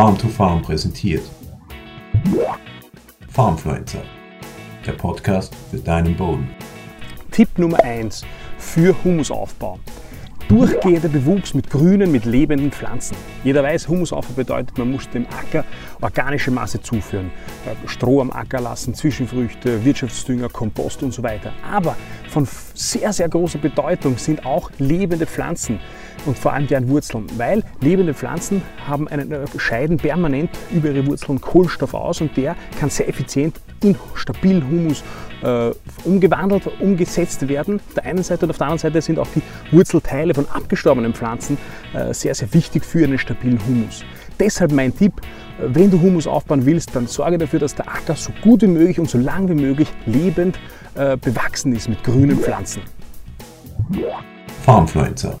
Farm to Farm präsentiert. Farmfluencer, der Podcast für deinen Boden. Tipp Nummer 1 für Humusaufbau. Durchgehender Bewuchs mit grünen, mit lebenden Pflanzen. Jeder weiß, Humusaufbau bedeutet, man muss dem Acker organische Masse zuführen. Äh, Stroh am Acker lassen, Zwischenfrüchte, Wirtschaftsdünger, Kompost und so weiter. Aber von sehr, sehr großer Bedeutung sind auch lebende Pflanzen und vor allem deren Wurzeln, weil lebende Pflanzen haben einen, äh, scheiden permanent über ihre Wurzeln Kohlenstoff aus und der kann sehr effizient in stabilen Humus äh, umgewandelt, umgesetzt werden. Auf der einen Seite und auf der anderen Seite sind auch die Wurzelteile von abgestorbenen Pflanzen äh, sehr, sehr wichtig für einen stabilen Humus. Deshalb mein Tipp, äh, wenn du Humus aufbauen willst, dann sorge dafür, dass der Acker so gut wie möglich und so lang wie möglich lebend äh, bewachsen ist mit grünen Pflanzen. Farmfluencer,